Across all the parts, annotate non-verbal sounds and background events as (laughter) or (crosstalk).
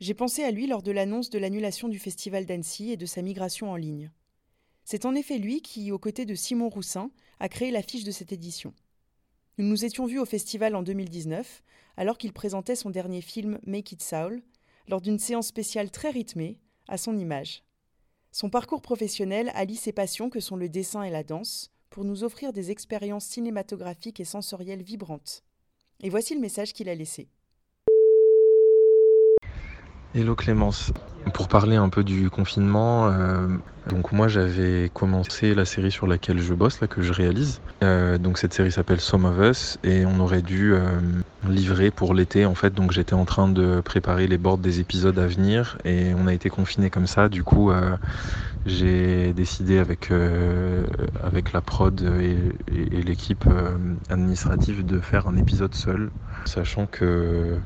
J'ai pensé à lui lors de l'annonce de l'annulation du Festival d'Annecy et de sa migration en ligne. C'est en effet lui qui, aux côtés de Simon Roussin, a créé l'affiche de cette édition. Nous nous étions vus au festival en 2019, alors qu'il présentait son dernier film Make It Soul, lors d'une séance spéciale très rythmée, à son image. Son parcours professionnel allie ses passions que sont le dessin et la danse pour nous offrir des expériences cinématographiques et sensorielles vibrantes. Et voici le message qu'il a laissé. Hello Clémence. Pour parler un peu du confinement, euh, donc moi j'avais commencé la série sur laquelle je bosse, là que je réalise. Euh, donc cette série s'appelle Some of Us et on aurait dû euh, livrer pour l'été en fait. Donc j'étais en train de préparer les boards des épisodes à venir et on a été confiné comme ça. Du coup j'ai décidé avec avec la prod et l'équipe administrative de faire un épisode seul, sachant que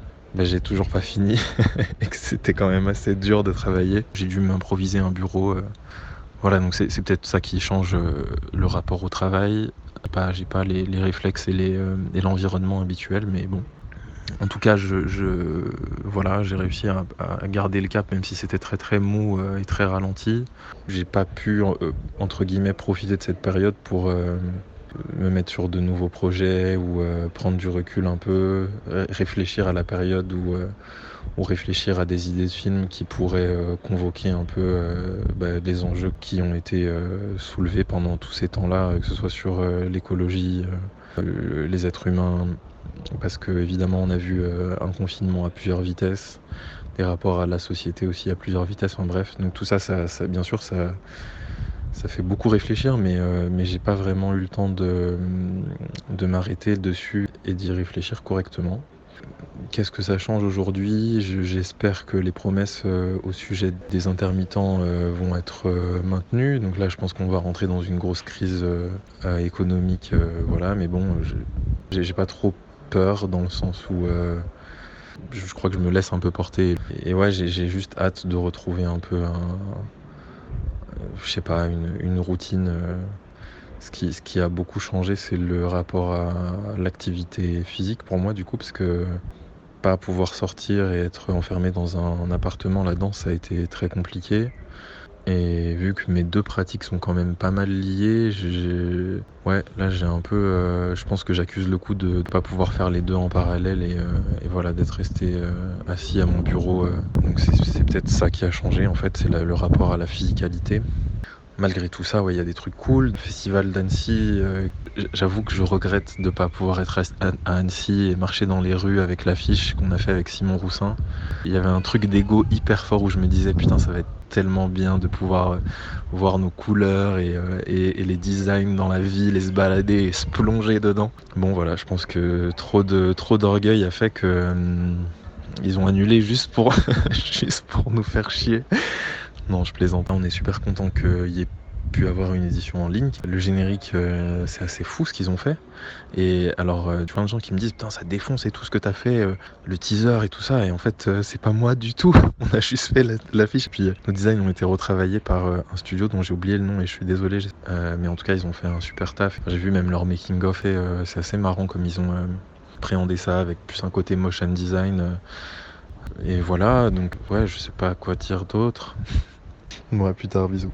j'ai toujours pas fini (laughs) et que c'était quand même assez dur de travailler. J'ai dû m'improviser un bureau. Euh. Voilà, donc c'est peut-être ça qui change euh, le rapport au travail. J'ai pas les, réflexes euh, et l'environnement habituel, mais bon. En tout cas, je, voilà, j'ai réussi à, garder le cap, même si c'était très très mou et très ralenti. J'ai pas pu entre guillemets profiter de cette période pour me mettre sur de nouveaux projets ou euh, prendre du recul un peu, réfléchir à la période ou, euh, ou réfléchir à des idées de films qui pourraient euh, convoquer un peu bah, des enjeux qui ont été soulevés pendant tous ces temps-là, que ce soit sur l'écologie, les êtres humains, parce que évidemment on a vu un confinement à plusieurs vitesses, des rapports à la société aussi à plusieurs vitesses, en bref, donc tout ça bien sûr ça ça fait beaucoup réfléchir, mais, euh, mais j'ai pas vraiment eu le temps de, de m'arrêter dessus et d'y réfléchir correctement. Qu'est-ce que ça change aujourd'hui? J'espère que les promesses euh, au sujet des intermittents euh, vont être maintenues. Donc là, je pense qu'on va rentrer dans une grosse crise économique, voilà. Mais bon, j'ai pas trop peur dans le sens où je crois que je me laisse un peu porter. Et ouais, j'ai juste hâte de retrouver un peu un, je sais pas, une, routine. Euh, ce qui, ce qui, a beaucoup changé, c'est le rapport à l'activité physique pour moi, du coup, parce que pas pouvoir sortir et être enfermé dans un appartement là-dedans, ça a été très compliqué. Et vu que mes deux pratiques sont quand même pas mal liées, ouais, là j'ai un peu, euh, je pense que j'accuse le coup de ne pas pouvoir faire les deux en parallèle et, euh, voilà d'être resté euh, assis à mon bureau. donc c'est, peut-être ça qui a changé en fait, c'est le rapport à la physicalité. Malgré tout ça, il y a des trucs cool. Le festival d'Annecy, j'avoue que je regrette de ne pas pouvoir être à Annecy et marcher dans les rues avec l'affiche qu'on a fait avec Simon Roussin. Il y avait un truc d'ego hyper fort où je me disais putain ça va être tellement bien de pouvoir euh, voir nos couleurs euh, et, les designs dans la ville et se balader et se plonger dedans. Bon voilà, je pense que trop d'orgueil a fait que euh, ils ont annulé juste pour (laughs) nous faire chier. Non, je plaisante. On est super content qu'il y ait pu avoir une édition en ligne. Le générique, euh, c'est assez fou ce qu'ils ont fait. Et alors, euh, plein de gens qui me disent, putain, ça défonce et tout ce que t'as fait, euh, le teaser et tout ça. Et en fait, c'est pas moi du tout. (laughs) On a juste fait l'affiche. Puis nos designs ont été retravaillés par un studio dont j'ai oublié le nom et je suis désolé. mais en tout cas, ils ont fait un super taf. J'ai vu même leur making-of et c'est assez marrant comme ils ont préhendé ça avec plus un côté motion design. et voilà, donc ouais, je sais pas quoi dire d'autre. (laughs) Moi, plus tard, bisous.